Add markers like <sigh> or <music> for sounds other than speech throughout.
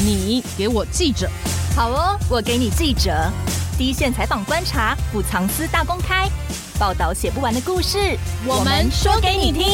你给我记者，好哦，我给你记者，第一线采访观察，不藏私大公开，报道写不完的故事，我们说给你听。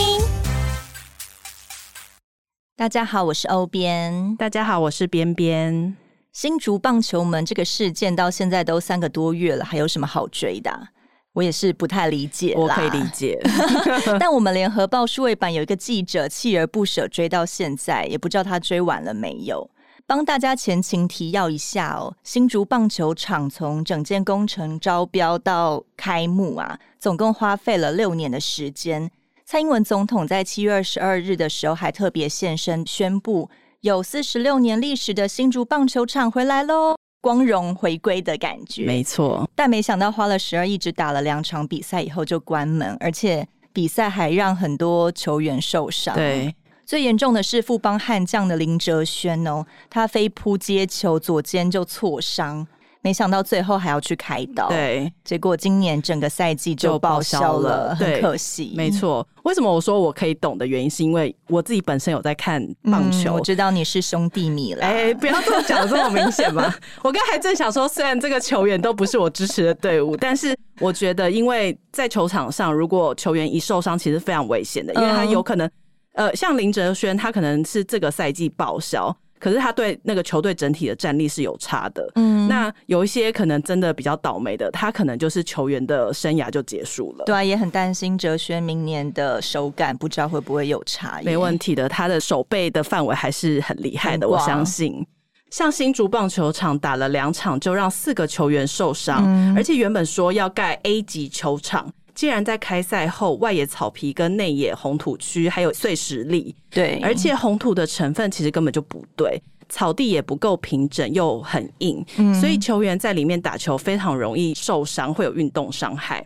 大家好，我是欧编。大家好，我是边边。新竹棒球门这个事件到现在都三个多月了，还有什么好追的？我也是不太理解，我可以理解。<laughs> <laughs> 但我们联合报数位版有一个记者锲而不舍追到现在，也不知道他追完了没有。帮大家前情提要一下哦，新竹棒球场从整件工程招标到开幕啊，总共花费了六年的时间。蔡英文总统在七月二十二日的时候还特别现身宣布，有四十六年历史的新竹棒球场回来喽，光荣回归的感觉。没错，但没想到花了十二亿，只打了两场比赛以后就关门，而且比赛还让很多球员受伤。对。最严重的是富邦悍将的林哲轩哦，他飞扑接球，左肩就挫伤，没想到最后还要去开刀，对，结果今年整个赛季就报销了，很可惜。没错，为什么我说我可以懂的原因，是因为我自己本身有在看棒球，嗯、我知道你是兄弟迷了。哎、欸，不要这么讲这么明显嘛！<laughs> 我刚才还正想说，虽然这个球员都不是我支持的队伍，但是我觉得，因为在球场上，如果球员一受伤，其实非常危险的，因为他有可能。呃，像林哲轩，他可能是这个赛季报销，可是他对那个球队整体的战力是有差的。嗯，那有一些可能真的比较倒霉的，他可能就是球员的生涯就结束了。对啊，也很担心哲轩明年的手感，不知道会不会有差。没问题的，他的手背的范围还是很厉害的，我相信。像新竹棒球场打了两场，就让四个球员受伤，嗯，而且原本说要盖 A 级球场。既然在开赛后，外野草皮跟内野红土区还有碎石粒，对，而且红土的成分其实根本就不对，草地也不够平整又很硬，嗯，所以球员在里面打球非常容易受伤，会有运动伤害。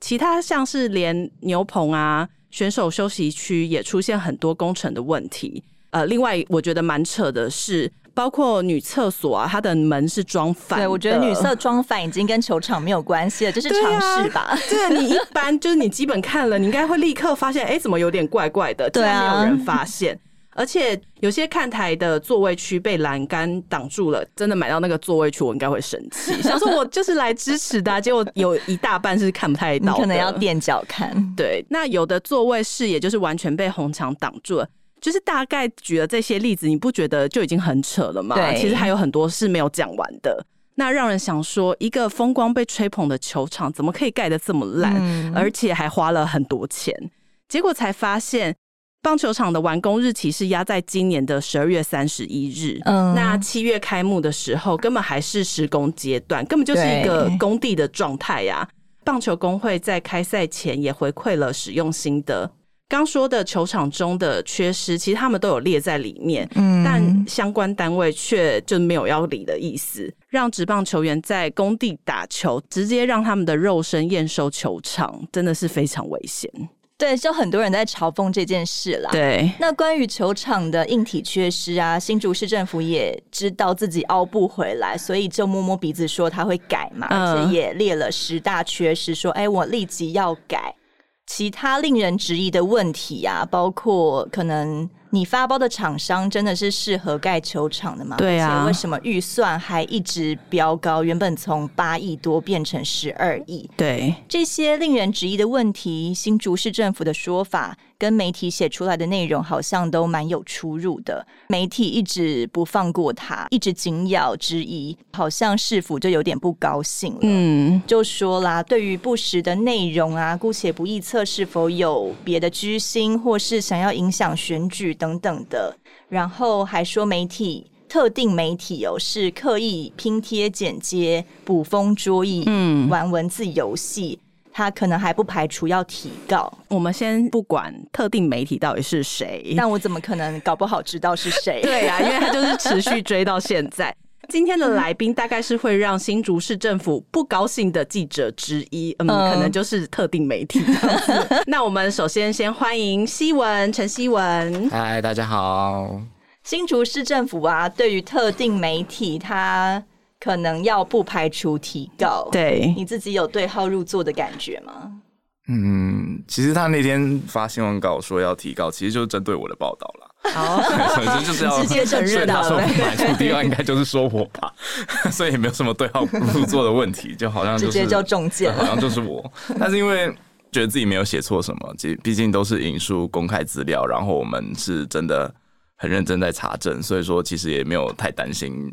其他像是连牛棚啊、选手休息区也出现很多工程的问题。呃，另外我觉得蛮扯的是。包括女厕所啊，它的门是装反。对，我觉得女厕装反已经跟球场没有关系了，这是常识吧？<laughs> 对你一般就是你基本看了，你应该会立刻发现，哎，怎么有点怪怪的？对啊，没有人发现。而且有些看台的座位区被栏杆挡住了，真的买到那个座位区，我应该会生气。<laughs> 想说我就是来支持的啊，结果有一大半是看不太到，可能要垫脚看。对，那有的座位视野就是完全被红墙挡住了。就是大概举了这些例子，你不觉得就已经很扯了吗？对，其实还有很多是没有讲完的。那让人想说，一个风光被吹捧的球场，怎么可以盖得这么烂，嗯，而且还花了很多钱？结果才发现，棒球场的完工日期是压在今年的十二月三十一日。嗯，那七月开幕的时候，根本还是施工阶段，根本就是一个工地的状态呀。棒球工会在开赛前也回馈了使用心得。刚说的球场中的缺失，其实他们都有列在里面，嗯，但相关单位却就没有要理的意思，让职棒球员在工地打球，直接让他们的肉身验收球场，真的是非常危险。对，就很多人在嘲讽这件事啦。对，那关于球场的硬体缺失啊，新竹市政府也知道自己凹不回来，所以就摸摸鼻子说他会改嘛，嗯，而且也列了十大缺失，说哎，我立即要改。其他令人质疑的问题啊，包括可能。你发包的厂商真的是适合盖球场的吗？对啊，为什么预算还一直飙高？原本从八亿多变成十二亿。对，这些令人质疑的问题，新竹市政府的说法跟媒体写出来的内容好像都蛮有出入的。媒体一直不放过他，一直紧咬质疑，好像市府就有点不高兴了。嗯，就说啦，对于不实的内容啊，姑且不臆测是否有别的居心，或是想要影响选举。等等的，然后还说媒体特定媒体哦是刻意拼贴剪接、捕风捉影，嗯，玩文字游戏，他可能还不排除要提告。我们先不管特定媒体到底是谁，但我怎么可能搞不好知道是谁？对啊，因为他就是持续追到现在。<laughs> 今天的来宾大概是会让新竹市政府不高兴的记者之一，嗯，可能就是特定媒体。<laughs> 那我们首先先欢迎希文陈希文。嗨，大家好。新竹市政府啊，对于特定媒体，他可能要不排除提告。对，你自己有对号入座的感觉吗？嗯，其实他那天发新闻稿说要提告，其实就是针对我的报道啦。哦，<laughs> 所以就是要直接承认他说不买处地，应该就是说我吧，<laughs> 所以也没有什么对号入座的问题，就好像、就是、直接就中箭，好像就是我。但是因为觉得自己没有写错什么，毕毕竟都是引述公开资料，然后我们是真的很认真在查证，所以说其实也没有太担心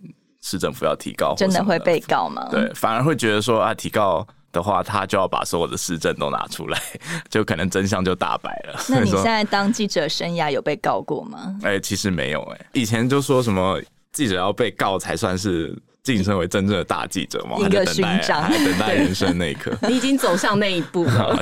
市政府要提告，真的会被告吗？对，反而会觉得说啊，提告的话，他就要把所有的市政都拿出来，就可能真相就大白了。<laughs> 那你现在当记者生涯有被告过吗？哎、欸，其实没有哎、欸，以前就说什么记者要被告才算是晋升为真正的大记者嘛，一个勋章，还等待人生那一刻。<laughs> 你已经走向那一步了。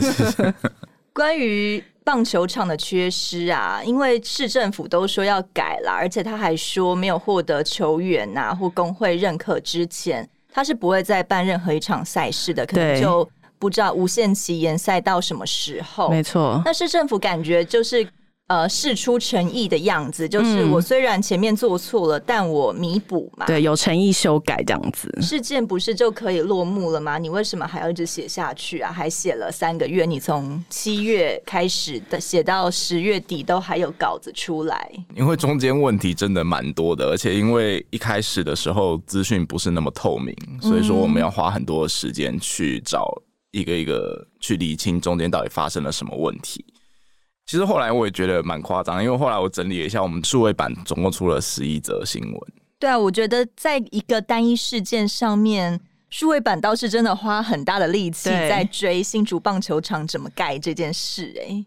<laughs> 关于棒球场的缺失啊，因为市政府都说要改了，而且他还说没有获得球员呐、啊、或工会认可之前。他是不会再办任何一场赛事的，可能就不知道无限期延赛到什么时候。没错，那市政府感觉就是。呃，事出诚意的样子，就是我虽然前面做错了，嗯、但我弥补嘛。对，有诚意修改这样子。事件不是就可以落幕了吗？你为什么还要一直写下去啊？还写了三个月，你从七月开始的写到十月底都还有稿子出来。因为中间问题真的蛮多的，而且因为一开始的时候资讯不是那么透明，所以说我们要花很多时间去找一个一个去理清中间到底发生了什么问题。其实后来我也觉得蛮夸张，因为后来我整理了一下，我们数位版总共出了十一则新闻。对啊，我觉得在一个单一事件上面，数位版倒是真的花很大的力气在追新竹棒球场怎么盖这件事，欸。哎，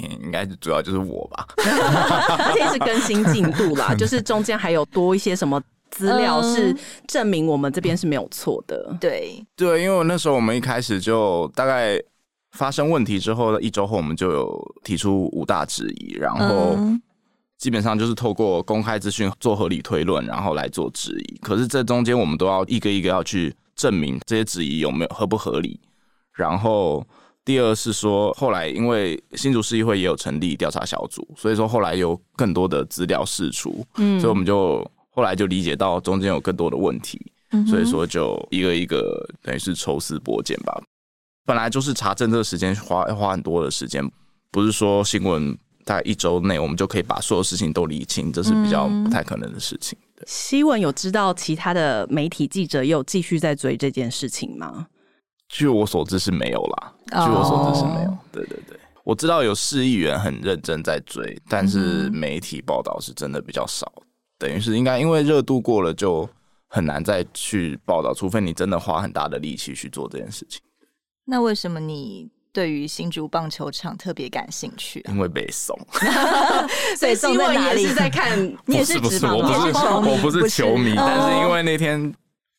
嗯，应该主要就是我吧，<laughs> 而且是更新进度啦，<laughs> 就是中间还有多一些什么资料是证明我们这边是没有错的。嗯、对对，因为那时候我们一开始就大概。发生问题之后的一周后，我们就有提出五大质疑，然后基本上就是透过公开资讯做合理推论，然后来做质疑。可是这中间我们都要一个一个要去证明这些质疑有没有合不合理。然后第二是说，后来因为新竹市议会也有成立调查小组，所以说后来有更多的资料释出，嗯，所以我们就后来就理解到中间有更多的问题，所以说就一个一个等于是抽丝剥茧吧。本来就是查证这个时间花要花很多的时间，不是说新闻大概一周内我们就可以把所有事情都理清，这是比较不太可能的事情。希文有知道其他的媒体记者也有继续在追这件事情吗？据我所知是没有啦。据我所知是没有。Oh. 对对对，我知道有市议员很认真在追，但是媒体报道是真的比较少。等于是应该因为热度过了，就很难再去报道，除非你真的花很大的力气去做这件事情。那为什么你对于新竹棒球场特别感兴趣啊？因为北宋，<laughs> <laughs> 所以新闻也是在看，你也是不是，我不是，我不是球迷，但是因为那天。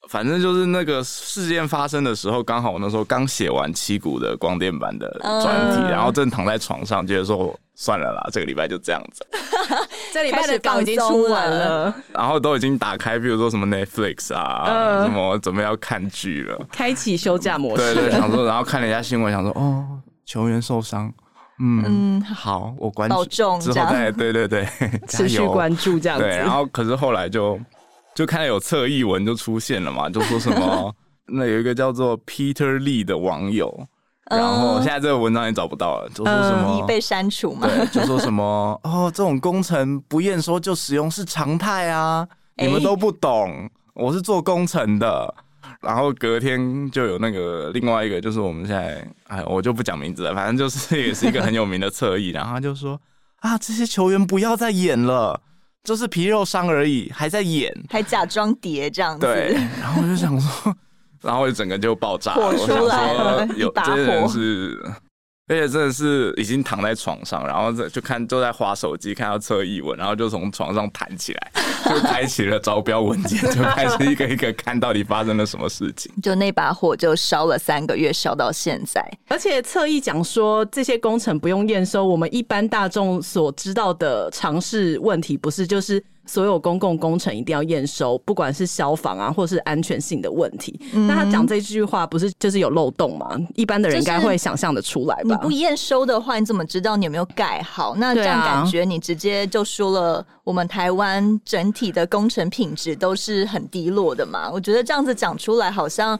反正就是那个事件发生的时候，刚好我那时候刚写完七股的光电版的专题，然后正躺在床上，觉得说算了啦，这个礼拜就这样子。<laughs> 这礼拜的稿已经出完了，然后都已经打开，比如说什么 Netflix 啊，什么准备要看剧了，开启休假模式。对对，<laughs> 想说，然后看了一下新闻，想说哦，球员受伤，嗯，好，我关注之后再对对对，<laughs> 持续关注这样子。对，然后可是后来就。就看到有侧翼文就出现了嘛，就说什么 <laughs> 那有一个叫做 Peter Lee 的网友，然后现在这个文章也找不到了，就说什么已被删除嘛，对，就说什么 <laughs> 哦，这种工程不验收就使用是常态啊，你们都不懂，我是做工程的。然后隔天就有那个另外一个，就是我们现在哎，我就不讲名字了，反正就是也是一个很有名的侧翼，然后他就说啊，这些球员不要再演了。就是皮肉伤而已，还在演，还假装叠这样子。对，然后我就想说，<laughs> 然后我就整个就爆炸了，火出来了，有这些人是。而且真的是已经躺在床上，然后就看就在滑手机，看到侧翼文，然后就从床上弹起来，<laughs> 就开启了招标文件，就开始一个一个看到底发生了什么事情。就那把火就烧了三个月，烧到现在。而且侧翼讲说这些工程不用验收，我们一般大众所知道的常识问题，不是就是。所有公共工程一定要验收，不管是消防啊，或是安全性的问题。嗯、那他讲这句话，不是就是有漏洞吗？一般的人应该会想象的出来吧？你不验收的话，你怎么知道你有没有盖好？那这样感觉你直接就说了，我们台湾整体的工程品质都是很低落的嘛？我觉得这样子讲出来，好像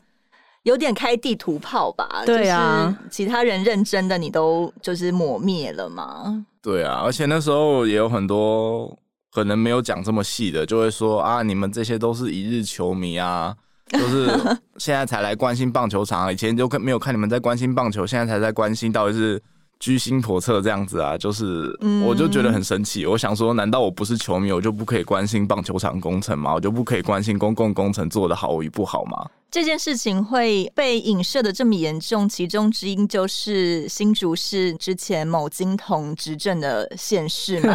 有点开地图炮吧？对啊，就是其他人认真的，你都就是抹灭了嘛？对啊，而且那时候也有很多。可能没有讲这么细的，就会说啊，你们这些都是一日球迷啊，<laughs> 就是现在才来关心棒球场，以前就看没有看你们在关心棒球，现在才在关心到底是。居心叵测这样子啊，就是我就觉得很神奇。嗯、我想说，难道我不是球迷，我就不可以关心棒球场工程吗？我就不可以关心公共工程做的好与不好吗？这件事情会被影射的这么严重，其中之一就是新竹市之前某金童执政的县市嘛，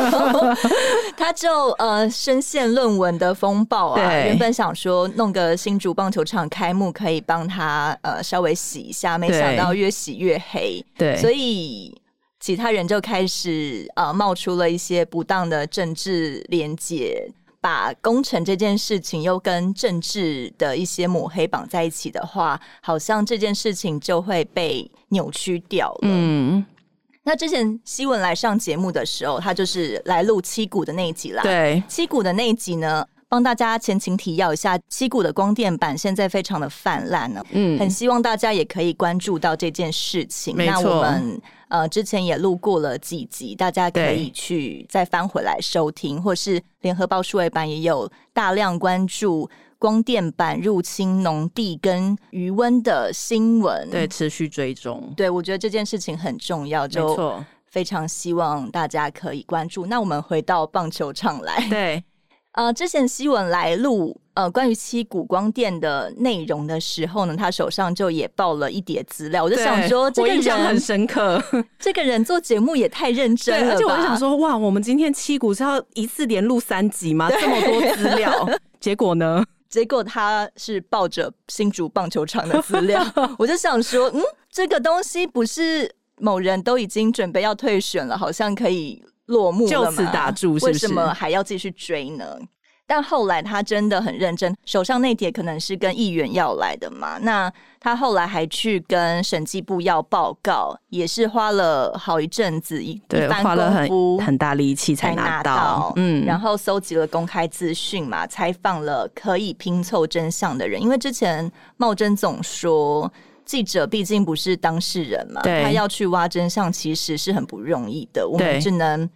<laughs> <laughs> 他就，呃深陷论文的风暴啊。原本想说弄个新竹棒球场开幕可以帮他呃稍微洗一下，没想到越洗越黑。对，所以其他人就开始呃冒出了一些不当的政治连结。把工程这件事情又跟政治的一些抹黑绑在一起的话，好像这件事情就会被扭曲掉了。嗯，那之前希文来上节目的时候，他就是来录七股的那一集啦。对，七股的那一集呢，帮大家前情提要一下，七股的光电板现在非常的泛滥呢。嗯，很希望大家也可以关注到这件事情。那我们呃之前也录过了几集，大家可以去再翻回来收听，或是联合报数位版也有大量关注光电板入侵农地跟余温的新闻。对，持续追踪。对，我觉得这件事情很重要，就非常希望大家可以关注。那我们回到棒球场来。对。呃，之前希文来录呃关于七股光电的内容的时候呢，他手上就也抱了一叠资料，我就想说，这个人印象很深刻，<laughs> 这个人做节目也太认真了，而且我就想说，哇，我们今天七股是要一次连录三集吗？这么多资料，<laughs> 结果呢？结果他是抱着新竹棒球场的资料，<laughs> 我就想说，嗯，这个东西不是某人都已经准备要退选了，好像可以。落幕了，就此打住是是？为什么还要继续追呢？但后来他真的很认真，手上那叠可能是跟议员要来的嘛。那他后来还去跟审计部要报告，也是花了好一阵子，一对，花了很很大力气才拿到。嗯，然后搜集了公开资讯嘛，采访了可以拼凑真相的人，因为之前茂贞总说。记者毕竟不是当事人嘛，他要去挖真相，其实是很不容易的。我们只能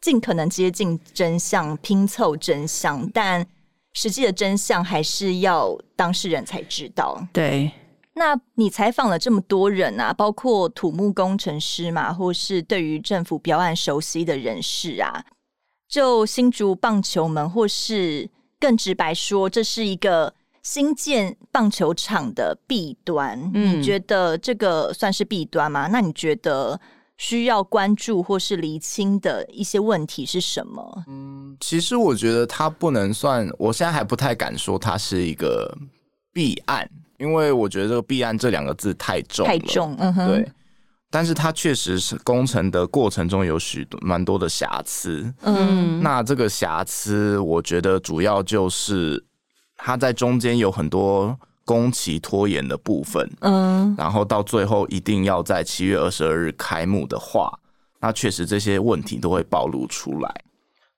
尽可能接近真相，拼凑真相，但实际的真相还是要当事人才知道。对，那你采访了这么多人啊，包括土木工程师嘛，或是对于政府标案熟悉的人士啊，就新竹棒球门，或是更直白说，这是一个。新建棒球场的弊端，嗯，你觉得这个算是弊端吗？那你觉得需要关注或是厘清的一些问题是什么？嗯，其实我觉得它不能算，我现在还不太敢说它是一个弊案，因为我觉得这个弊案这两个字太重了，太重，嗯哼，对。但是它确实是工程的过程中有许多蛮多的瑕疵，嗯，那这个瑕疵，我觉得主要就是。它在中间有很多工期拖延的部分，嗯，然后到最后一定要在七月二十二日开幕的话，那确实这些问题都会暴露出来。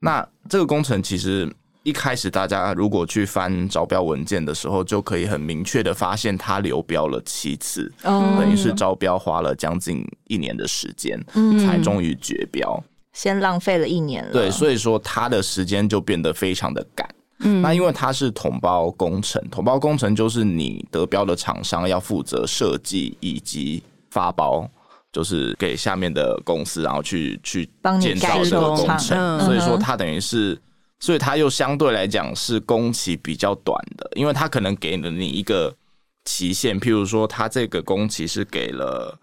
那这个工程其实一开始大家如果去翻招标文件的时候，就可以很明确的发现，它流标了七次，嗯，等于是招标花了将近一年的时间，嗯，才终于绝标，先浪费了一年了。对，所以说他的时间就变得非常的赶。嗯，那因为它是统包工程，统包工程就是你得标的厂商要负责设计以及发包，就是给下面的公司，然后去去建造这个工程。嗯、所以说它等于是，所以它又相对来讲是工期比较短的，因为它可能给了你一个期限，譬如说它这个工期是给了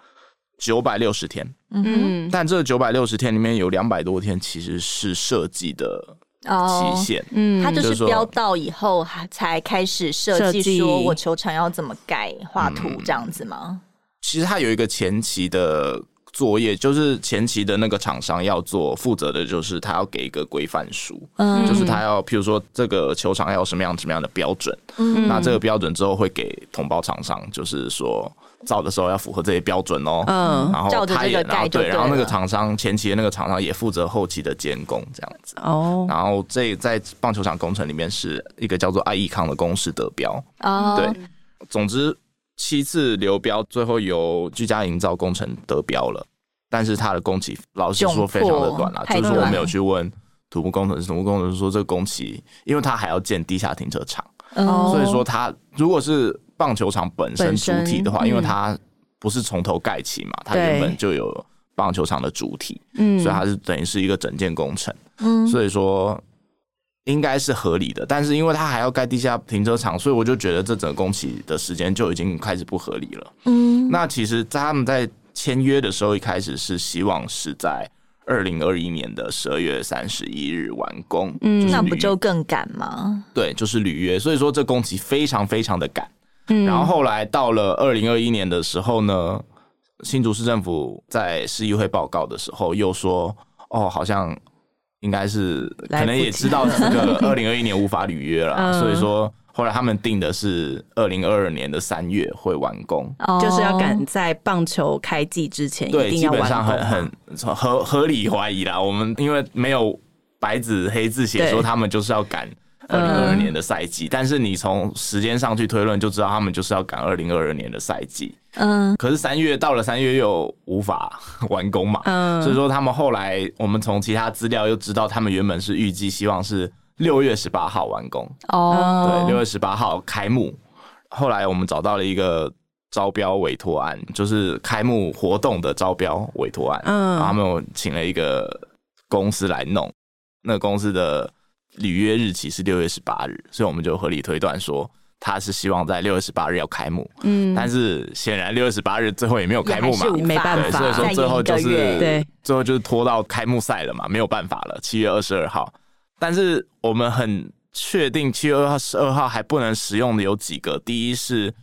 九百六十天，嗯，但这九百六十天里面有两百多天其实是设计的。期限，嗯，他就是标到以后还才开始设计，说我球场要怎么盖、画图这样子吗？其实他有一个前期的作业，就是前期的那个厂商要做，负责的就是他要给一个规范书，嗯，就是他要，譬如说这个球场要有什么样什么样的标准，嗯，那这个标准之后会给同胞厂商，就是说。造的时候要符合这些标准哦，嗯，然后他也然后对，然后那个厂商前期的那个厂商也负责后期的监工这样子。哦，然后这在棒球场工程里面是一个叫做爱益康的公司得标哦，对，总之七次流标，最后由居家营造工程得标了，但是他的工期老实说非常的短了，就是说我没有去问土木工程师，土木工程师说这个工期，因为他还要建地下停车场，哦、所以说他如果是棒球场本身主体的话，嗯、因为它不是从头盖起嘛，它原本就有棒球场的主体，嗯，所以它是等于是一个整件工程，嗯，所以说应该是合理的。但是因为它还要盖地下停车场，所以我就觉得这整个工期的时间就已经开始不合理了。嗯，那其实在他们在签约的时候，一开始是希望是在。二零二一年的十二月三十一日完工，嗯，那不就更赶吗？对，就是履约，所以说这工期非常非常的赶。嗯，然后后来到了二零二一年的时候呢，新竹市政府在市议会报告的时候又说，哦，好像应该是可能也知道这个二零二一年无法履约了，<laughs> 嗯，所以说。后来他们定的是二零二二年的三月会完工，就是要赶在棒球开季之前，对，基本上很很合合理怀疑啦。我们因为没有白纸黑字写说他们就是要赶二零二二年的赛季，但是你从时间上去推论就知道他们就是要赶二零二二年的赛季。嗯，可是三月到了三月又无法 <laughs> 完工嘛，嗯，所以说他们后来我们从其他资料又知道他们原本是预计希望是。六月十八号完工哦，oh. 对，六月十八号开幕。后来我们找到了一个招标委托案，就是开幕活动的招标委托案。嗯，然后他们有请了一个公司来弄，那个公司的履约日期是六月十八日，所以我们就合理推断说他是希望在六月十八日要开幕。嗯，但是显然六月十八日最后也没有开幕嘛，没办法，所以说最后就是对，最后就是拖到开幕赛了嘛，没有办法了，七月二十二号。但是我们很确定七月二十二号还不能使用的有几个，第一是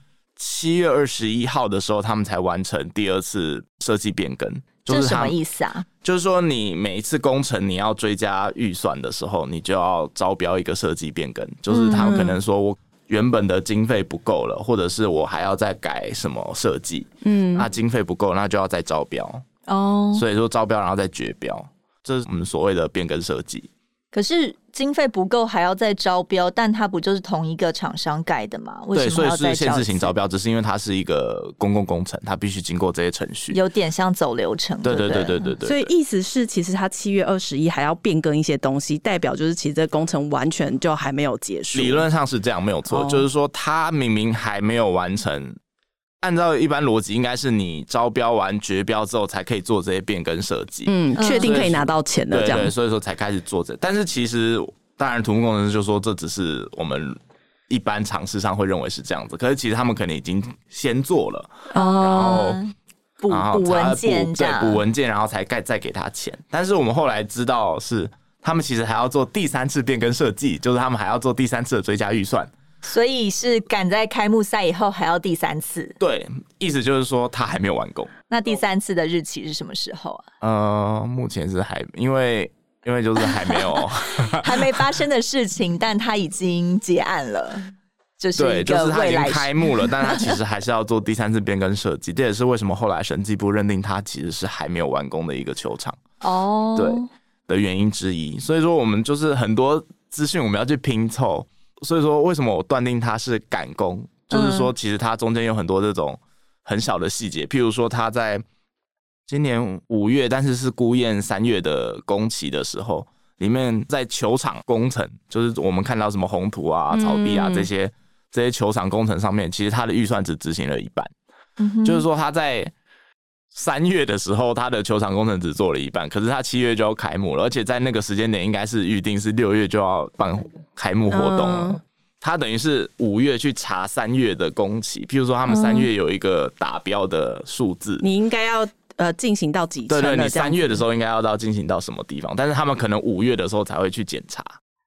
七月二十一号的时候，他们才完成第二次设计变更，就是什么意思啊？就是说你每一次工程你要追加预算的时候，你就要招标一个设计变更，就是他们可能说我原本的经费不够了，或者是我还要再改什么设计，嗯，那经费不够，那就要再招标哦。所以说招标然后再决标，这是我们所谓的变更设计。可是经费不够还要再招标，但它不就是同一个厂商盖的吗？为什么要再？对，所以是限制型招标，只是因为它是一个公共工程，它必须经过这些程序，有点像走流程。对对对对对对。所以意思是，其实它七月二十一还要变更一些东西，代表就是其实这工程完全就还没有结束。理论上是这样，没有错。哦、就是说，它明明还没有完成。按照一般逻辑，应该是你招标完绝标之后，才可以做这些变更设计。嗯，确定可以拿到钱的这样。对，所以说才开始做这。但是其实，当然，土木工程师就说这只是我们一般常识上会认为是这样子。可是其实他们可能已经先做了，哦、然后补补文件，对，补文件，然后才盖再给他钱。但是我们后来知道是，他们其实还要做第三次变更设计，就是他们还要做第三次的追加预算。所以是赶在开幕赛以后还要第三次，对，意思就是说他还没有完工。那第三次的日期是什么时候啊？呃，目前是还因为因为就是还没有 <laughs> 还没发生的事情，但他已经结案了，就是对，就是他已经开幕了，<laughs> 但他其实还是要做第三次变更设计，这也是为什么后来审计部认定他其实是还没有完工的一个球场哦，对的原因之一。所以说我们就是很多资讯我们要去拼凑。所以说，为什么我断定他是赶工？就是说，其实他中间有很多这种很小的细节，譬如说，他在今年五月，但是是孤雁三月的工期的时候，里面在球场工程，就是我们看到什么红土啊、草地啊这些这些球场工程上面，其实他的预算只执行了一半。就是说，他在三月的时候，他的球场工程只做了一半，可是他七月就要开幕了，而且在那个时间点，应该是预定是六月就要办。开幕活动了，嗯、他等于是五月去查三月的工期，譬如说他们三月有一个达标的数字，你应该要呃进行到几？对，对对，你三月的时候应该要到进行到什么地方？但是他们可能五月的时候才会去检查。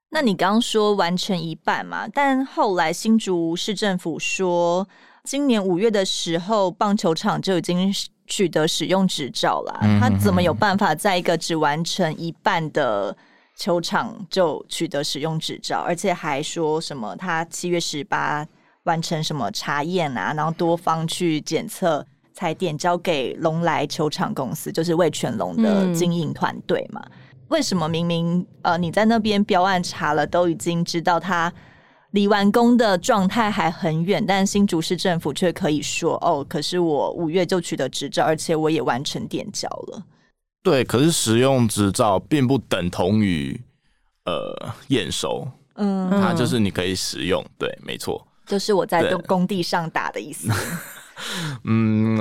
那你刚刚说完成一半嘛？但后来新竹市政府说，今年五月的时候棒球场就已经取得使用执照啦，他怎么有办法在一个只完成一半的？球场就取得使用执照，而且还说什么他七月十八完成什么查验啊，然后多方去检测，才点交给龙来球场公司，就是味全龙的经营团队嘛？嗯、为什么明明呃你在那边标案查了，都已经知道他离完工的状态还很远，但新竹市政府却可以说哦，可是我五月就取得执照，而且我也完成点交了。对，可是使用执照并不等同于呃验收，嗯，它就是你可以使用，对，没错，就是我在工地上打的意思。<laughs> 嗯，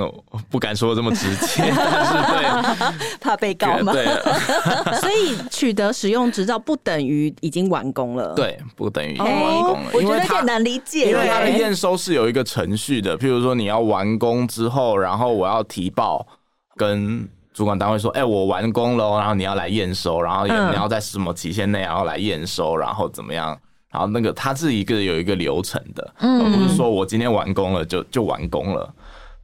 不敢说这么直接，<laughs> 但是对，怕被告吗？对，<laughs> 所以取得使用执照不等于已经完工了，对，不等于已经完工了，我觉得有点难理解，因为它的验收是有一个程序的，譬如说你要完工之后，然后我要提报跟主管单位说，哎，我完工了，然后你要来验收，然后你要在什么期限内然后来验收，然后怎么样？然后那个它是一个有一个流程的，嗯，而不是说我今天完工了就就完工了，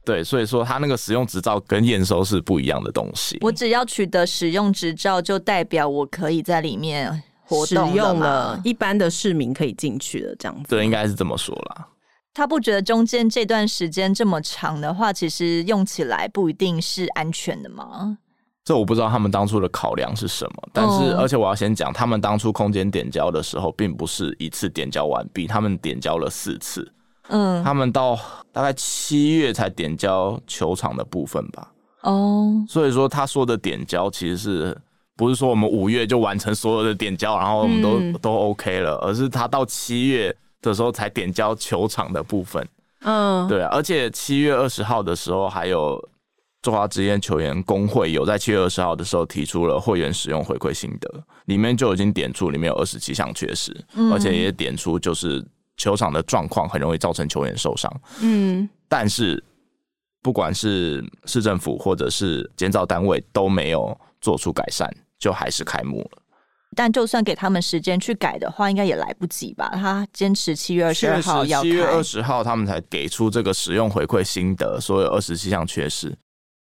对，所以说它那个使用执照跟验收是不一样的东西。我只要取得使用执照，就代表我可以在里面活动，使用了，一般的市民可以进去的这样子。对，应该是这么说啦。他不觉得中间这段时间这么长的话，其实用起来不一定是安全的吗？这我不知道他们当初的考量是什么，但是而且我要先讲，他们当初空间点交的时候，并不是一次点交完毕，他们点交了四次，嗯，他们到大概七月才点交球场的部分吧，哦，所以说他说的点交其实是不是说我们五月就完成所有的点交，然后我们都、嗯、都 OK 了，而是他到七月的时候才点交球场的部分，嗯，对，而且七月二十号的时候还有。中华职业球员工会有在七月二十号的时候提出了会员使用回馈心得，里面就已经点出里面有二十七项缺失，嗯，而且也点出就是球场的状况很容易造成球员受伤。嗯，但是不管是市政府或者是监造单位都没有做出改善，就还是开幕了。但就算给他们时间去改的话，应该也来不及吧？他坚持七月二十号要，七月二十号他们才给出这个使用回馈心得，所有二十七项缺失。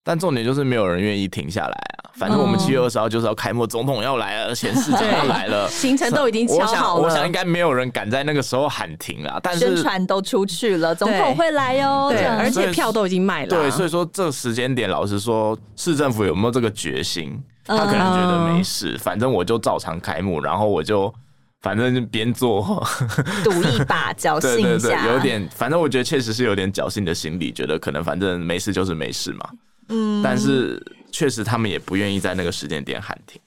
但重点就是没有人愿意停下来啊！反正我们七月二十号就是要开幕，总统要来了，而且市长要来了，<laughs> 行程都已经敲好了。我想应该没有人敢在那个时候喊停啊！但是宣传都出去了，总统会来哟。对，而且票都已经卖了。对，所以说这个时间点，老实说，市政府有没有这个决心？他可能觉得没事，反正我就照常开幕，然后我就反正就边做 <laughs> 赌一把，侥幸一下，有点。反正我觉得确实是有点侥幸的心理，觉得可能反正没事就是没事嘛。嗯，但是确实他们也不愿意在那个时间点喊停。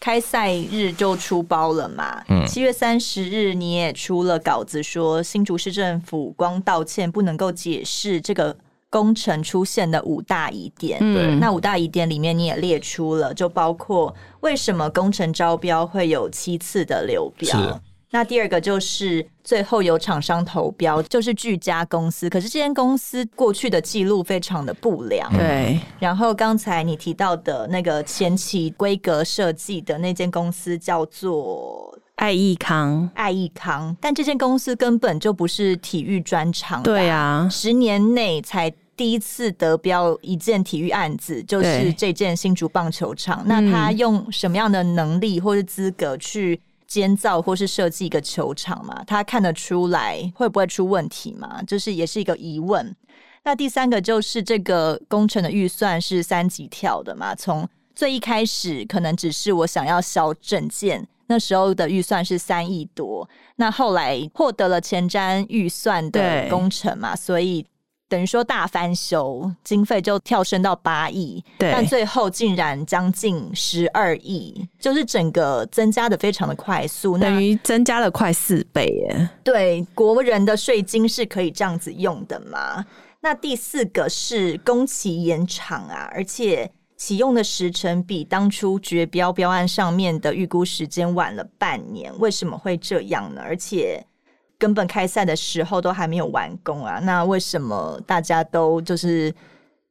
开赛日就出包了嘛。嗯，七月三十日你也出了稿子说，新竹市政府光道歉不能够解释这个工程出现的五大疑点。对、嗯，那五大疑点里面你也列出了，就包括为什么工程招标会有七次的流标。那第二个就是最后有厂商投标，就是聚家公司。可是这间公司过去的记录非常的不良。对。然后刚才你提到的那个前期规格设计的那间公司叫做爱益康，爱益康。但这间公司根本就不是体育专长。对啊。十年内才第一次得标一件体育案子，就是这件新竹棒球场。那他用什么样的能力或是资格去监造或是设计一个球场嘛，他看得出来会不会出问题嘛？就是也是一个疑问。那第三个就是这个工程的预算是三级跳的嘛？从最一开始可能只是我想要小整件，那时候的预算是三亿多，那后来获得了前瞻预算的工程嘛，所以。等于说大翻修，经费就跳升到八亿，对，但最后竟然将近十二亿，就是整个增加的非常的快速，等于增加了快四倍耶。对，国人的税金是可以这样子用的吗？那第四个是工期延长啊，而且启用的时程比当初绝标标案上面的预估时间晚了半年，为什么会这样呢？而且。根本开赛的时候都还没有完工啊，那为什么大家都就是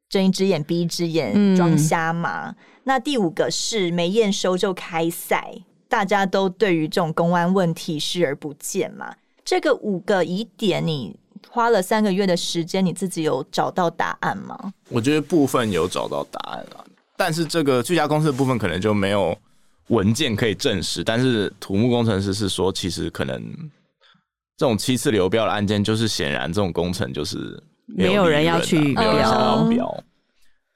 睁一只眼闭一只眼装瞎嘛？那第五个是没验收就开赛，大家都对于这种公安问题视而不见嘛？这个五个疑点，你花了三个月的时间，你自己有找到答案吗？我觉得部分有找到答案了，但是这个聚佳公司的部分可能就没有文件可以证实，但是土木工程师是说，其实可能。这种七次流标的案件，就是显然这种工程就是没有，啊、没有人要去，没有人想要标，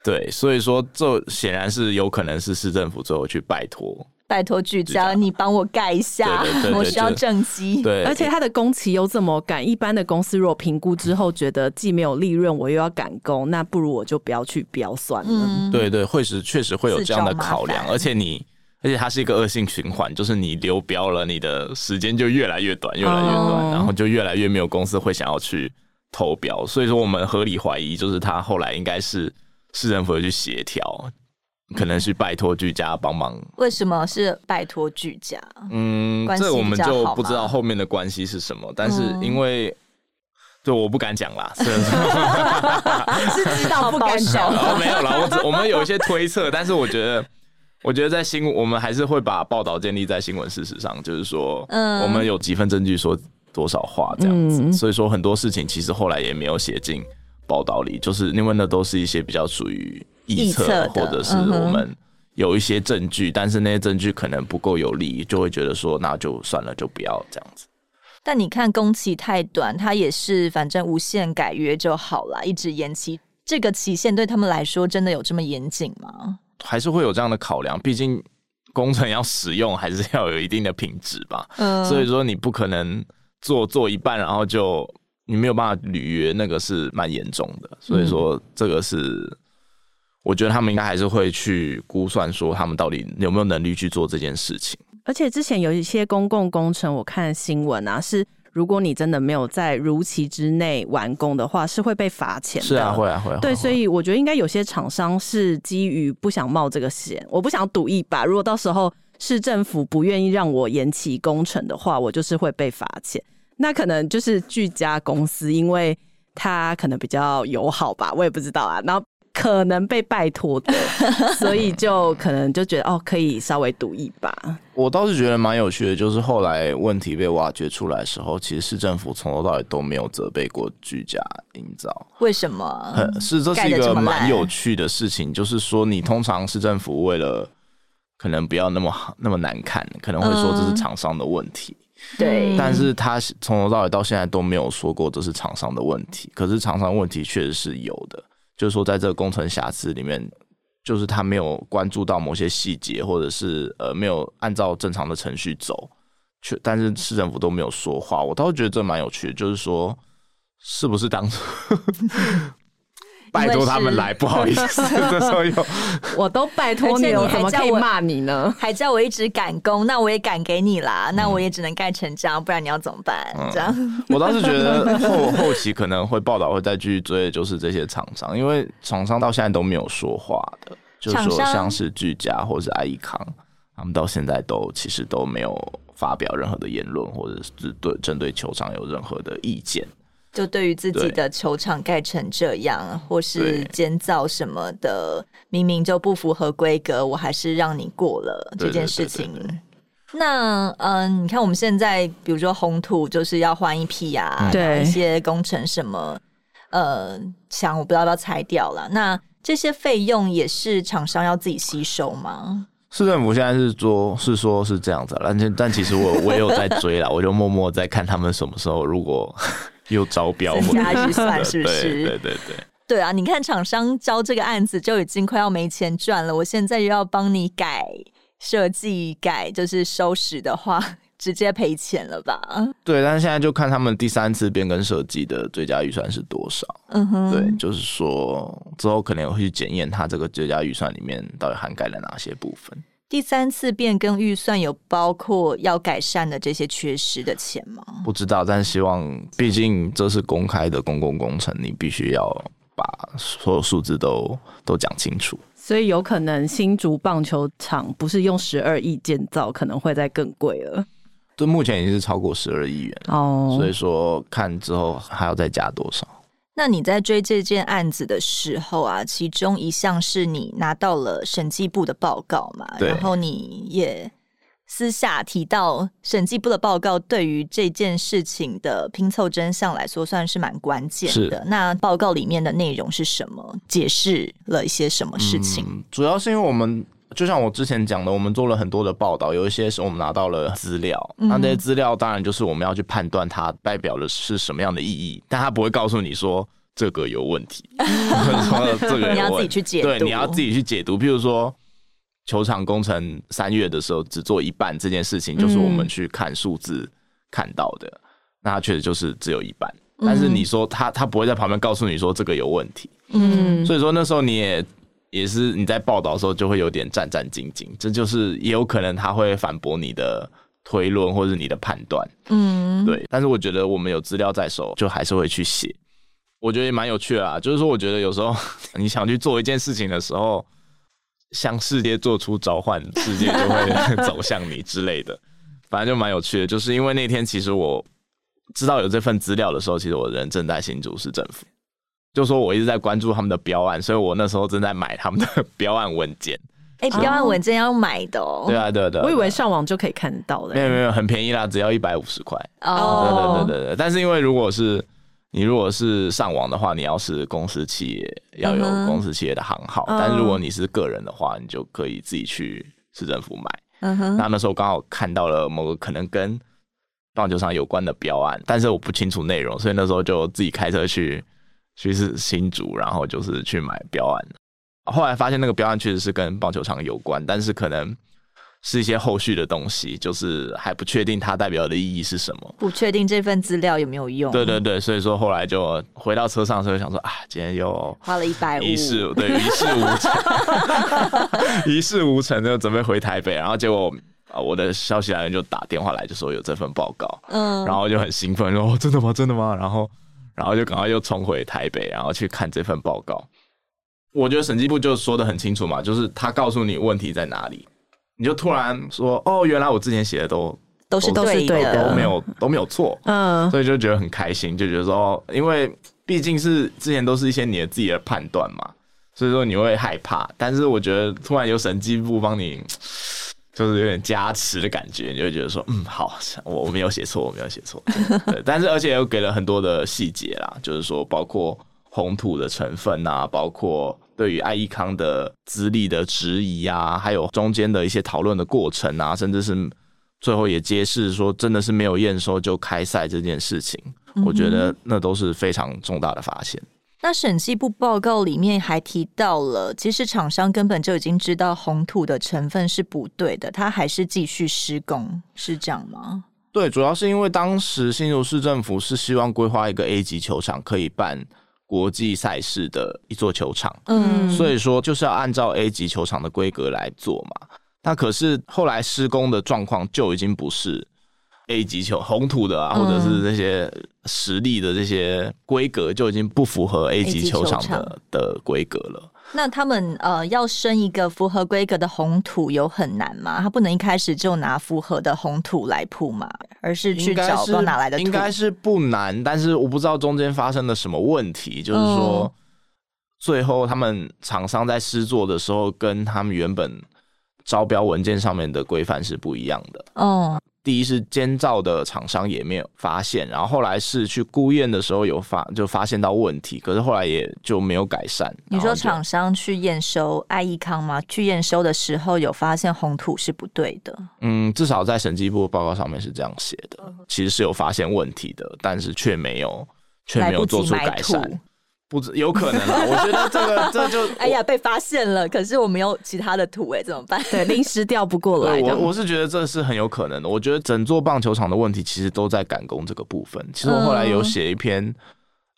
对，所以说这显然是有可能是市政府最后去拜托，拜托聚佳，你帮我盖一下，我需要正机，对，而且他的工期又这么赶，一般的公司如果评估之后觉得既没有利润，我又要赶工，那不如我就不要去标算了，对对，会是确实会有这样的考量，而且你。而且它是一个恶性循环，就是你流标了，你的时间就越来越短，越来越短，oh. 然后就越来越没有公司会想要去投标。所以说，我们合理怀疑，就是他后来应该是市政府去协调，可能是拜托居家帮忙。为什么是拜托居家？嗯，这我们就不知道后面的关系是什么。但是因为，对，我不敢讲啦，<laughs> 是是知道不敢讲，<laughs> 没有啦，我只我们有一些推测，但是我觉得。我觉得在新闻，我们还是会把报道建立在新闻事实上，就是说，嗯我们有几份证据说多少话这样子，嗯、所以说很多事情其实后来也没有写进报道里，就是因为那都是一些比较属于臆测，或者是我们有一些证据，但是那些证据可能不够有力，就会觉得说那就算了，就不要这样子。但你看工期太短，他也是反正无限改约就好了，一直延期，这个期限对他们来说真的有这么严谨吗？还是会有这样的考量，毕竟工程要使用，还是要有一定的品质吧。嗯，所以说你不可能做做一半，然后就你没有办法履约，那个是蛮严重的。所以说这个是，嗯、我觉得他们应该还是会去估算，说他们到底有没有能力去做这件事情。而且之前有一些公共工程，我看新闻啊是。如果你真的没有在如期之内完工的话，是会被罚钱的。是啊，会啊，会啊。对，所以我觉得应该有些厂商是基于不想冒这个险，我不想赌一把。如果到时候市政府不愿意让我延期工程的话，我就是会被罚钱。那可能就是居家公司，因为他可能比较友好吧，我也不知道啊。然后。可能被拜托的，<laughs> 所以就可能就觉得哦，可以稍微赌一把。我倒是觉得蛮有趣的，就是后来问题被挖掘出来的时候，其实市政府从头到尾都没有责备过居家营造。为什么？是这是一个蛮有趣的事情，就是说你通常市政府为了可能不要那么好那么难看，可能会说这是厂商的问题。嗯、对，但是他从头到尾到现在都没有说过这是厂商的问题。可是厂商问题确实是有的。就是说，在这个工程瑕疵里面，就是他没有关注到某些细节，或者是呃没有按照正常的程序走，却但是市政府都没有说话。我倒觉得这蛮有趣的，就是说，是不是当初？拜托他们来，不好意思，<laughs> 这时候有我都拜托你了，我怎么可以骂你呢？还叫我一直赶工，那我也赶给你啦，那我也只能盖成这样，不然你要怎么办？嗯、这样，<laughs> 我倒是觉得后后期可能会报道会再继续追，就是这些厂商，因为厂商到现在都没有说话的，就是说像是居家或者是爱益康，他们到现在都其实都没有发表任何的言论，或者是对针对球场有任何的意见。就对于自己的球场盖成这样，或是建造什么的，明明就不符合规格，我还是让你过了这件事情。那嗯，你看我们现在，比如说红土就是要换一批啊，对，一些工程什么，呃，墙我不知道要不要拆掉了。那这些费用也是厂商要自己吸收吗？市政府现在是说，是说是这样子，但但其实我我也有在追啦，我就默默在看他们什么时候如果。又招标，增加预算 <laughs> 是不是？对对对对，对啊！你看厂商交这个案子就已经快要没钱赚了，我现在又要帮你改设计、改就是收拾的话，<laughs> 直接赔钱了吧？对，但是现在就看他们第三次变更设计的最佳预算是多少。嗯哼，对，就是说之后可能会去检验他这个最佳预算里面到底涵盖了哪些部分。第三次变更预算有包括要改善的这些缺失的钱吗？不知道，但希望，毕竟这是公开的公共工程，你必须要把所有数字都都讲清楚。所以有可能新竹棒球场不是用十二亿建造，可能会再更贵了。这目前已经是超过十二亿元哦，所以说看之后还要再加多少。那你在追这件案子的时候啊，其中一项是你拿到了审计部的报告嘛？对。然后你也私下提到审计部的报告对于这件事情的拼凑真相来说，算是蛮关键的。那报告里面的内容是什么？解释了一些什么事情？嗯，主要是因为我们就像我之前讲的，我们做了很多的报道，有一些是我们拿到了资料，嗯，那这些资料当然就是我们要去判断它代表的是什么样的意义，但它不会告诉你说。这个有问题，<laughs> 说这个你要自己去解读，对，你要自己去解读。譬如说，球场工程三月的时候只做一半这件事情，就是我们去看数字看到的，嗯、那它确实就是只有一半。但是你说他他不会在旁边告诉你说这个有问题，嗯，所以说那时候你也也是你在报道的时候就会有点战战兢兢，这就是也有可能他会反驳你的推论或者你的判断，嗯，对。但是我觉得我们有资料在手，就还是会去写。我觉得也蛮有趣的啊，就是说我觉得有时候你想去做一件事情的时候，向世界做出召唤，世界就会 <laughs> 走向你之类的，反正就蛮有趣的。就是因为那天其实我知道有这份资料的时候，其实我人正在新竹市政府。就说我一直在关注他们的标案，所以我那时候正在买他们的 <laughs> 标案文件。哎、欸，标案文件要买的哦。对啊，对对。我以为上网就可以看到的。没有没有，很便宜啦，只要一百五十块。哦。对对对对对。但是因为如果是你如果是上网的话，你要是公司企业要有公司企业的行号，嗯、但是如果你是个人的话，你就可以自己去市政府买。嗯哼。那那时候刚好看到了某个可能跟棒球场有关的标案，但是我不清楚内容，所以那时候就自己开车去。去是新竹，然后就是去买标案。后来发现那个标案确实是跟棒球场有关，但是可能是一些后续的东西，就是还不确定它代表的意义是什么，不确定这份资料有没有用。对对对，所以说后来就回到车上的时候想说啊，今天又花了一百五，一事对一事无成，<laughs> 一事无成就准备回台北，然后结果啊，我的消息来源就打电话来，就说有这份报告，嗯，然后就很兴奋说哦，真的吗？真的吗？然后。然后就赶快又冲回台北，然后去看这份报告。我觉得审计部就说的很清楚嘛，就是他告诉你问题在哪里，你就突然说哦，原来我之前写的都都是都是对的，都没有都没有错，嗯，所以就觉得很开心，就觉得说，因为毕竟是之前都是一些你的自己的判断嘛，所以说你会害怕。但是我觉得突然有审计部帮你。就是有点加持的感觉，你就会觉得说，嗯，好，我我没有写错，我没有写错，对。<laughs> 但是而且又给了很多的细节啦，就是说包括红土的成分啊，包括对于爱益康的资历的质疑啊，还有中间的一些讨论的过程啊，甚至是最后也揭示说真的是没有验收就开赛这件事情，我觉得那都是非常重大的发现。那审计部报告里面还提到了，其实厂商根本就已经知道红土的成分是不对的，他还是继续施工，是这样吗？对，主要是因为当时新竹市政府是希望规划一个 A 级球场，可以办国际赛事的一座球场，嗯，所以说就是要按照 A 级球场的规格来做嘛。那可是后来施工的状况就已经不是。A 级球红土的啊，或者是这些实力的这些规格就已经不符合 A 级球场的的规格了。那他们呃要生一个符合规格的红土有很难吗？他不能一开始就拿符合的红土来铺嘛，而是去找到哪来的土？应该是不难，但是我不知道中间发生了什么问题，就是说最后他们厂商在试做的时候，跟他们原本招标文件上面的规范是不一样的。哦。第一是监造的厂商也没有发现，然后后来是去估验的时候有发就发现到问题，可是后来也就没有改善。你说厂商去验收爱益康吗？去验收的时候有发现红土是不对的。嗯，至少在审计部报告上面是这样写的，其实是有发现问题的，但是却没有却没有做出改善。不知 <laughs> 有可能啊，<laughs> 我觉得这个这就 <laughs> 哎呀被发现了，可是我没有其他的土哎，怎么办？对，临时调不过来。我我是觉得这是很有可能的。我觉得整座棒球场的问题其实都在赶工这个部分。其实我后来有写一篇、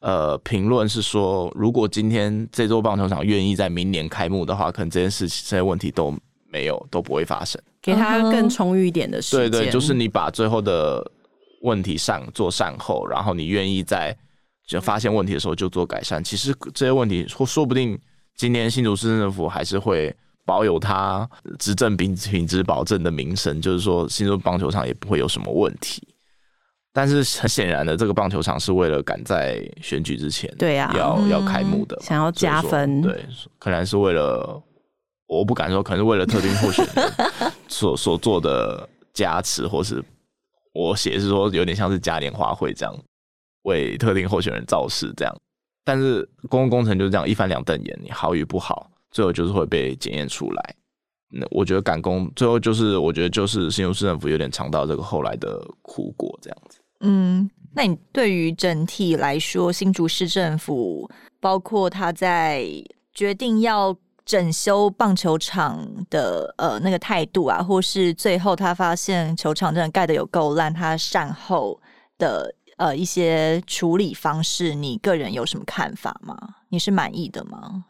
嗯、呃评论，是说如果今天这座棒球场愿意在明年开幕的话，可能这件事情这些问题都没有都不会发生。给他更充裕一点的时间。对对，就是你把最后的问题善做善后，然后你愿意在。就发现问题的时候就做改善，其实这些问题说说不定今年新竹市政府还是会保有它执政品品质保证的名声，就是说新竹棒球场也不会有什么问题。但是很显然的，这个棒球场是为了赶在选举之前，对呀，要要开幕的，想要加分，对，可能是为了，我不敢说，可能是为了特定候选人 <laughs> 所所做的加持，或是我写是说有点像是嘉年华会这样。为特定候选人造势，这样，但是公共工程就是这样一翻两瞪眼，你好与不好，最后就是会被检验出来。那我觉得赶工，最后就是我觉得就是新竹市政府有点尝到这个后来的苦果，这样子。嗯，那你对于整体来说，新竹市政府包括他在决定要整修棒球场的呃那个态度啊，或是最后他发现球场真的盖得有够烂，他善后的。呃，一些处理方式，你个人有什么看法吗？你是满意的吗？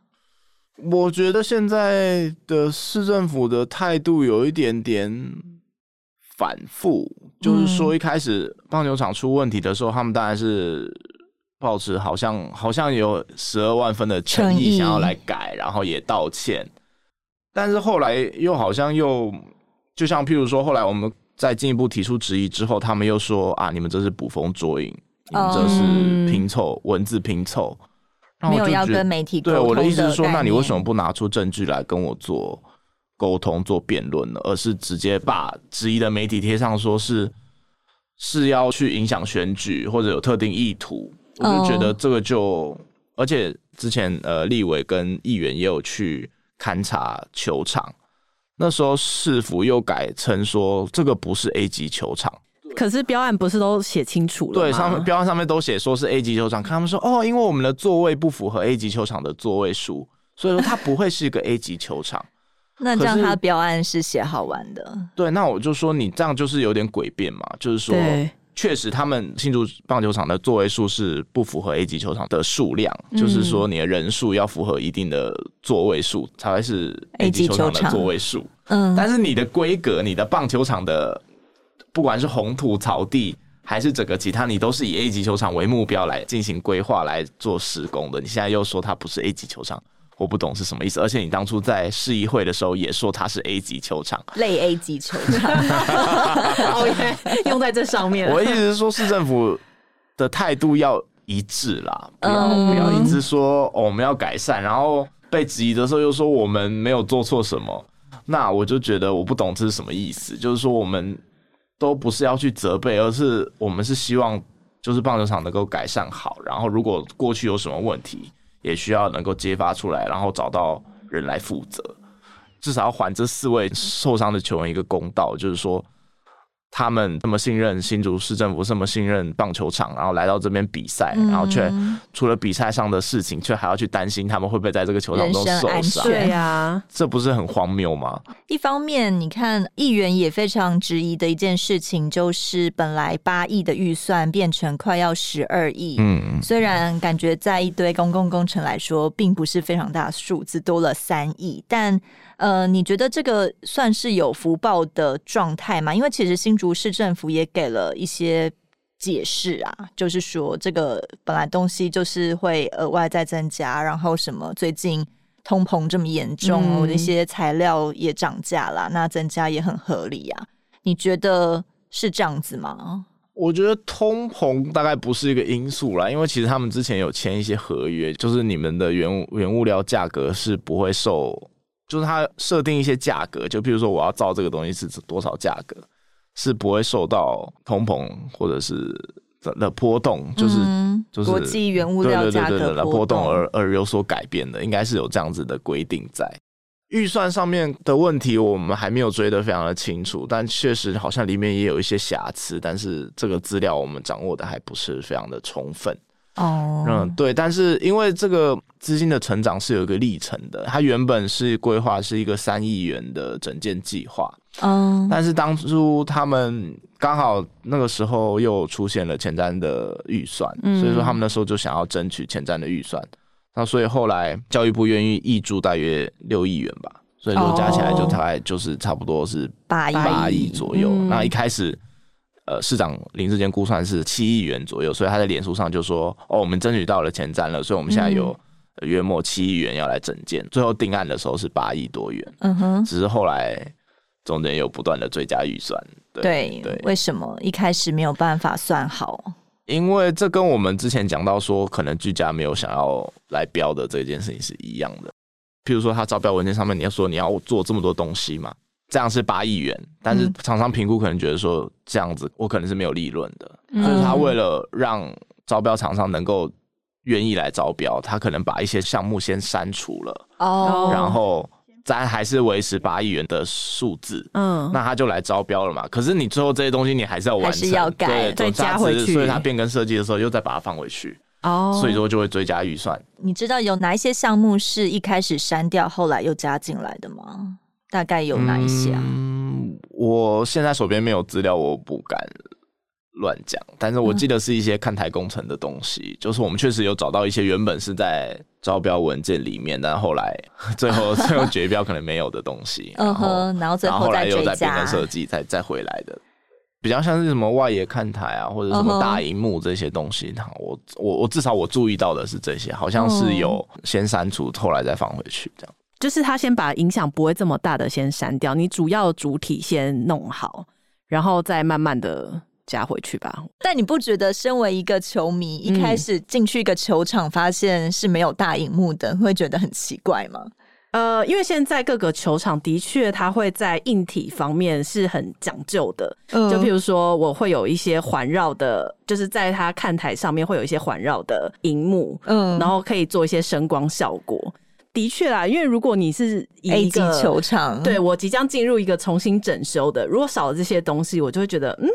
我觉得现在的市政府的态度有一点点反复，就是说一开始棒球场出问题的时候，他们当然是保持好像好像有十二万分的诚意想要来改，然后也道歉，但是后来又好像又就像譬如说，后来我们再进一步提出质疑之后，他们又说啊，你们这是捕风捉影，你们这是拼凑文字拼凑。没有要跟媒体沟通。对，我的意思是说，那你为什么不拿出证据来跟我做沟通、做辩论呢？而是直接把质疑的媒体贴上，说是是要去影响选举或者有特定意图，我就觉得这个就，哦、而且之前呃，立委跟议员也有去勘察球场，那时候市府又改成说这个不是 A 级球场。可是标案不是都写清楚了吗？对，上面标案上面都写说是 A 级球场，看他们说哦，因为我们的座位不符合 A 级球场的座位数，所以说它不会是一个 A 级球场。那这样他标案是写好玩的？对，那我就说你这样就是有点诡辩嘛，就是说确实他们新竹棒球场的座位数是不符合 A 级球场的数量，嗯，就是说你的人数要符合一定的座位数才会是 A 级球场的座位数。嗯，但是你的规格，你的棒球场的。不管是红土草地，还是整个其他，你都是以 A 级球场为目标来进行规划来做施工的。你现在又说它不是 A 级球场，我不懂是什么意思。而且你当初在市议会的时候也说它是 A 级球场，类 A 级球场，<laughs> OK，用在这上面。我的意思是说，市政府的态度要一致啦，不要、嗯、不要一直说、哦、我们要改善，然后被质疑的时候又说我们没有做错什么。那我就觉得我不懂这是什么意思，就是说我们。都不是要去责备，而是我们是希望就是棒球场能够改善好，然后如果过去有什么问题，也需要能够揭发出来，然后找到人来负责，至少要还这四位受伤的球员一个公道，就是说。他们这么信任新竹市政府，这么信任棒球场，然后来到这边比赛，嗯、然后却除了比赛上的事情，却还要去担心他们会不会在这个球场中受伤。对呀、啊，这不是很荒谬吗？一方面，你看议员也非常质疑的一件事情，就是本来八亿的预算变成快要十二亿。嗯，虽然感觉在一堆公共工程来说，并不是非常大的数字，多了三亿，但。呃，你觉得这个算是有福报的状态吗？因为其实新竹市政府也给了一些解释啊，就是说这个本来东西就是会额外再增加，然后什么最近通膨这么严重，那、嗯、些材料也涨价啦，那增加也很合理啊。你觉得是这样子吗？我觉得通膨大概不是一个因素啦，因为其实他们之前有签一些合约，就是你们的原物原物料价格是不会受。就是他设定一些价格，就比如说我要造这个东西是多少价格，是不会受到通膨或者是的波动，就是、嗯、就是国际原物料价格的波动而而有所改变的，应该是有这样子的规定在。预算上面的问题我们还没有追得非常的清楚，但确实好像里面也有一些瑕疵，但是这个资料我们掌握的还不是非常的充分。哦，嗯，对，但是因为这个资金的成长是有一个历程的，它原本是规划是一个三亿元的整建计划，嗯，但是当初他们刚好那个时候又出现了前瞻的预算，嗯，所以说他们那时候就想要争取前瞻的预算，那所以后来教育部愿意挹注大约六亿元吧，所以说加起来就大概就是差不多是八亿。八亿左右，那一开始。呃，市长林志坚估算是七亿元左右，所以他在脸书上就说：“哦，我们争取到了前瞻了，所以我们现在有约莫七亿元要来整建。嗯”最后定案的时候是八亿多元，嗯哼，只是后来中间有不断的追加预算。对对，对，为什么一开始没有办法算好？因为这跟我们之前讲到说，可能居家没有想要来标的这件事情是一样的。譬如说，他招标文件上面你要说你要做这么多东西嘛。这样是八亿元，但是厂商评估可能觉得说这样子我可能是没有利润的，嗯，所以他为了让招标厂商能够愿意来招标，他可能把一些项目先删除了，哦，然后咱还是维持八亿元的数字，嗯，那他就来招标了嘛。可是你最后这些东西你还是要完成，要改，对，再加回去，所以他变更设计的时候又再把它放回去，哦，所以说就会追加预算。你知道有哪一些项目是一开始删掉，后来又加进来的吗？大概有哪一些啊？嗯，我现在手边没有资料，我不敢乱讲，但是我记得是一些看台工程的东西，嗯、就是我们确实有找到一些原本是在招标文件里面，但后来 <laughs> 最后最后决标可能没有的东西，嗯哼，然后最后，后来又在变更设计再再回来的，比较像是什么外野看台啊，或者什么大荧幕这些东西，我我我至少我注意到的是这些，好像是有先删除，后来再放回去这样，就是他先把影响不会这么大的先删掉，你主要主体先弄好，然后再慢慢的。加回去吧。但你不觉得，身为一个球迷，一开始进去一个球场，发现是没有大荧幕的，会觉得很奇怪吗？呃，因为现在各个球场的确，它会在硬体方面是很讲究的。嗯，就譬如说，我会有一些环绕的，就是在它看台上面会有一些环绕的荧幕，嗯，然后可以做一些声光效果。的确啦，因为如果你是一个球场，对，我即将进入一个重新整修的，如果少了这些东西，我就会觉得，嗯。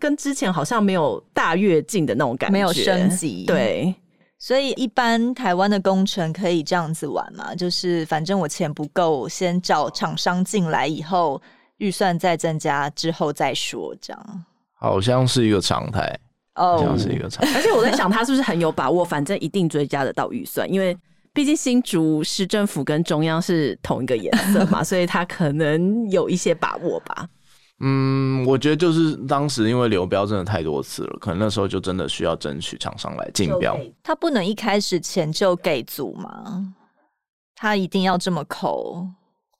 跟之前好像没有大跃进的那种感觉，没有升级。对，所以一般台湾的工程可以这样子玩嘛？就是反正我钱不够，先找厂商进来，以后预算再增加之后再说，这样。好像是一个常态哦，好像是一个常态。而且我在想，他是不是很有把握？反正一定追加得到预算，因为毕竟新竹市政府跟中央是同一个颜色嘛，<laughs> 所以他可能有一些把握吧。嗯，我觉得就是当时因为流标真的太多次了，可能那时候就真的需要争取厂商来竞标。他不能一开始钱就给足吗？他一定要这么抠？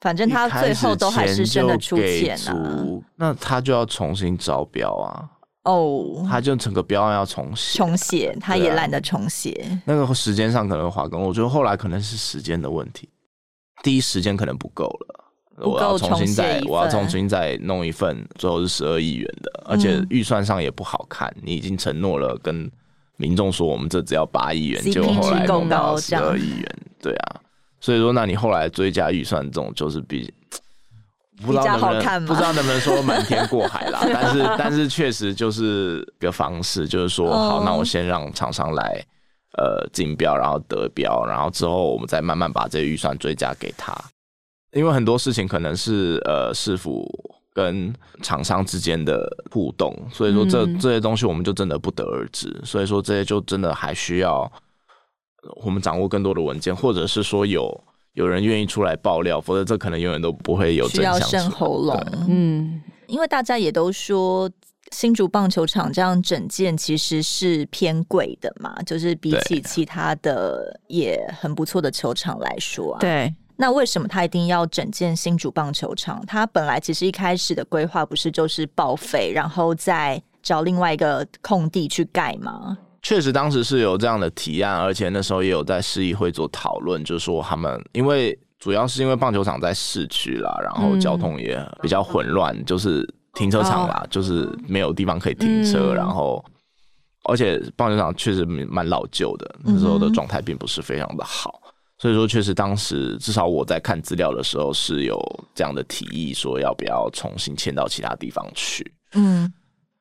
反正他最后都还是真的出钱啊。那他就要重新招标啊。哦，他就整个标案要重写，重写，他也懒得重写。啊、那个时间上可能会花工，我觉得后来可能是时间的问题，第一时间可能不够了。我要重新再，我要重新再弄一份，最后是十二亿元的，而且预算上也不好看。嗯、你已经承诺了，跟民众说我们这只要八亿元，就后来弄到十二亿元，对啊。所以说，那你后来追加预算这种，就是比不知道能不能不知道能不能说瞒天过海啦。<laughs> 但是，但是确实就是一个方式，就是说，好，那我先让厂商来呃竞标，然后得标，然后之后我们再慢慢把这个预算追加给他。因为很多事情可能是呃市府跟厂商之间的互动，所以说这这些东西我们就真的不得而知。所以说这些就真的还需要我们掌握更多的文件，或者是说有有人愿意出来爆料，否则这可能永远都不会有真相。需要生喉咙，嗯，因为大家也都说新竹棒球场这样整件其实是偏贵的嘛，就是比起其他的也很不错的球场来说啊，对。那为什么他一定要整建新竹棒球场？他本来其实一开始的规划不是就是报废，然后再找另外一个空地去盖吗？确实，当时是有这样的提案，而且那时候也有在市议会做讨论，就是说他们因为主要是因为棒球场在市区啦，然后交通也比较混乱，嗯、就是停车场啦，哦、就是没有地方可以停车，嗯、然后而且棒球场确实蛮老旧的，那时候的状态并不是非常的好。所以说，确实当时至少我在看资料的时候是有这样的提议，说要不要重新迁到其他地方去。嗯，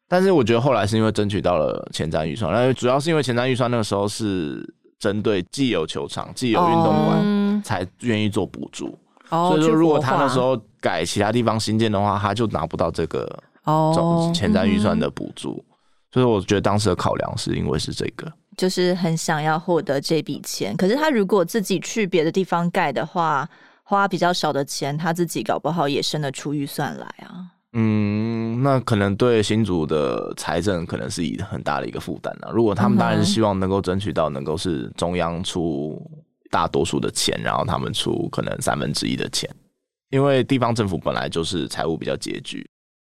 但是我觉得后来是因为争取到了前瞻预算，那主要是因为前瞻预算那个时候是针对既有球场、既有运动馆才愿意做补助。哦，所以说如果他那时候改其他地方新建的话，他就拿不到这个哦前瞻预算的补助。所以我觉得当时的考量是因为是这个。就是很想要获得这笔钱，可是他如果自己去别的地方盖的话，花比较少的钱，他自己搞不好也生得出预算来啊。嗯，那可能对新竹的财政可能是一很大的一个负担啊。如果他们当然是希望能够争取到能够是中央出大多数的钱，然后他们出可能三分之一的钱，因为地方政府本来就是财务比较拮据，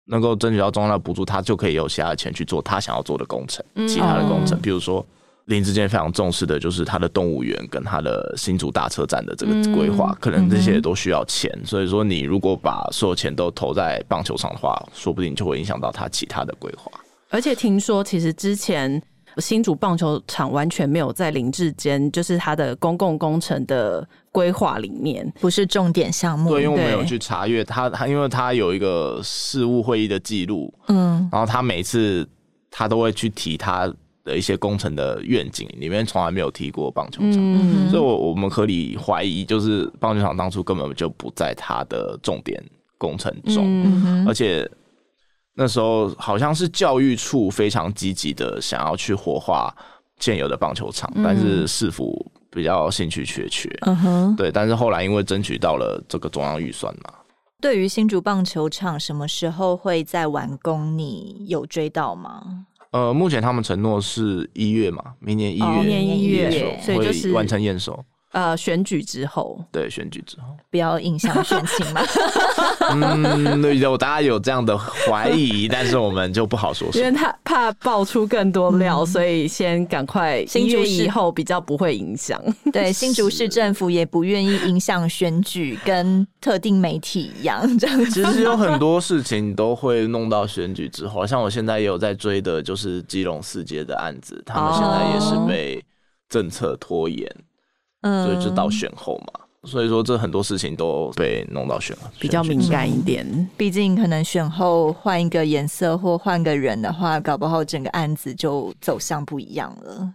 能够争取到中央的补助，他就可以有其他的钱去做他想要做的工程，其他的工程，比如说。林志坚非常重视的就是他的动物园跟他的新竹大车站的这个规划，嗯、可能这些都需要钱。嗯、所以说，你如果把所有钱都投在棒球场的话，说不定就会影响到他其他的规划。而且听说，其实之前新竹棒球场完全没有在林志坚，就是他的公共工程的规划里面，不是重点项目。对，因为我没有去查阅他，他因为他有一个事务会议的记录，嗯，然后他每次他都会去提他。的一些工程的愿景里面从来没有提过棒球场，嗯、所以我我们可以怀疑，就是棒球场当初根本就不在他的重点工程中，嗯、而且那时候好像是教育处非常积极的想要去活化现有的棒球场，嗯、但是市府比较兴趣缺缺。嗯哼，对，但是后来因为争取到了这个中央预算嘛。对于新竹棒球场什么时候会再完工，你有追到吗？呃，目前他们承诺是一月嘛，明年一月，明年一月，所以就是完成验收。呃，选举之后，对，选举之后，不要影响选情嘛。<laughs> 嗯，有大家有这样的怀疑，但是我们就不好说因为他怕爆出更多料，嗯、所以先赶快。新竹以后比较不会影响。对，新竹市政府也不愿意影响选举，跟特定媒体一样这样。<laughs> 其实有很多事情都会弄到选举之后，像我现在也有在追的，就是基隆四街的案子，他们现在也是被政策拖延。所以就到选后嘛，嗯、所以说这很多事情都被弄到选了，比较敏感一点。毕竟可能选后换一个颜色或换个人的话，搞不好整个案子就走向不一样了。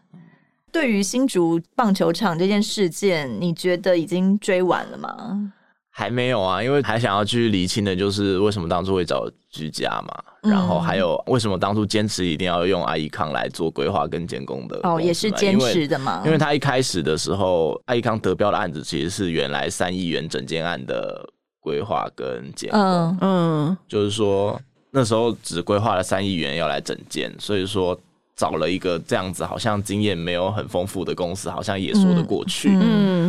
对于新竹棒球场这件事件，你觉得已经追完了吗？还没有啊，因为还想要去厘清的就是为什么当初会找居家嘛，嗯、然后还有为什么当初坚持一定要用阿依康来做规划跟监工的哦，也是坚持的嘛。因为他一开始的时候，阿依康得标的案子其实是原来三亿元整间案的规划跟监工，嗯嗯，就是说那时候只规划了三亿元要来整间，所以说。找了一个这样子，好像经验没有很丰富的公司，好像也说得过去。嗯，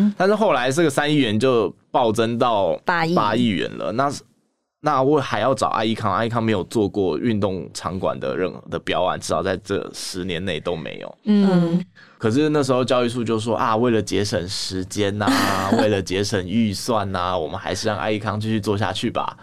嗯，但是后来这个三亿元就暴增到八亿八亿元了。那那我还要找爱益康，爱益康没有做过运动场馆的任何的标案，至少在这十年内都没有。嗯，可是那时候教育处就说啊，为了节省时间呐、啊，<laughs> 为了节省预算呐、啊，我们还是让爱益康继续做下去吧。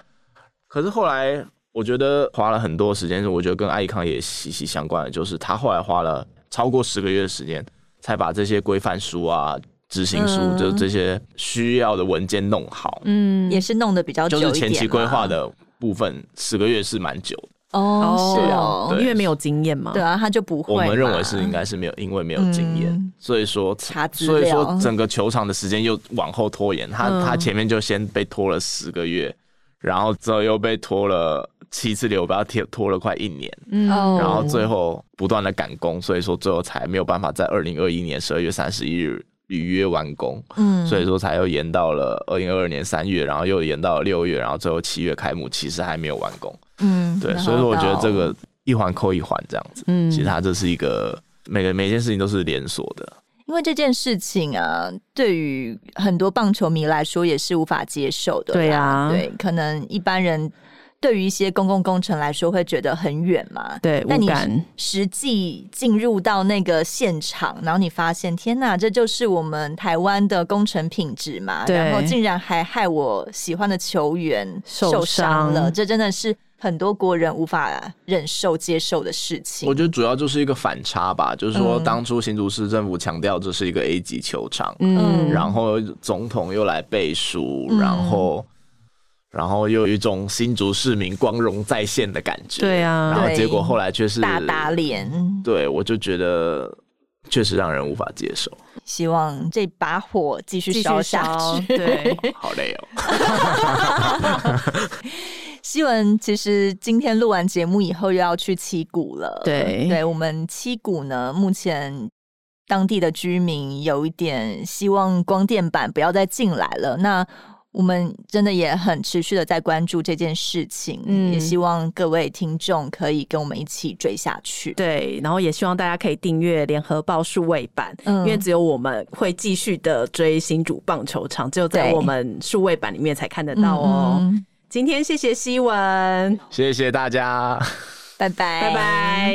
可是后来。我觉得花了很多时间，我觉得跟爱康也息息相关的，就是他后来花了超过十个月的时间，才把这些规范书啊、执行书，嗯、就这些需要的文件弄好。嗯，也是弄得比较久，就是前期规划的部分，十个月是蛮久的。哦，是哦，因为没有经验嘛。对啊，他就不会。我们认为是应该是没有，因为没有经验，嗯、所以说查资料，所以说整个球场的时间又往后拖延。他、嗯、他前面就先被拖了十个月，然后之后又被拖了。七次流，把它拖拖了快一年，嗯，然后最后不断的赶工，所以说最后才没有办法在二零二一年十二月三十一日履约完工，嗯，所以说才又延到了二零二二年三月，然后又延到了六月，然后最后七月开幕，其实还没有完工，嗯，对，所以说我觉得这个一环扣一环这样子，嗯，其实它这是一个每个每件事情都是连锁的，因为这件事情啊，对于很多棒球迷来说也是无法接受的，对啊，对，可能一般人。对于一些公共工程来说，会觉得很远嘛？对，那你实际进入到那个现场，然后你发现，天哪，这就是我们台湾的工程品质嘛？然后竟然还害我喜欢的球员受伤了，伤这真的是很多国人无法忍受接受的事情。我觉得主要就是一个反差吧，就是说当初新竹市政府强调这是一个 A 级球场，嗯，然后总统又来背书，嗯、然后。然后又有一种新竹市民光荣再现的感觉，对啊，然后结果后来却是大打脸，对，我就觉得确实让人无法接受。希望这把火继续烧下去，对，<laughs> 好累哦。希文，其实今天录完节目以后又要去七股了，对，对我们七股呢，目前当地的居民有一点希望光电板不要再进来了，那。我们真的也很持续的在关注这件事情，嗯，也希望各位听众可以跟我们一起追下去。对，然后也希望大家可以订阅联合报数位版，嗯，因为只有我们会继续的追新主棒球场，只有在我们数位版里面才看得到哦。嗯、今天谢谢希文，谢谢大家，拜拜拜拜。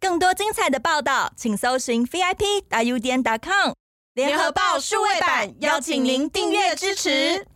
更多精彩的报道，请搜寻 VIP 大 U 点 com。联合报数位版，邀请您订阅支持。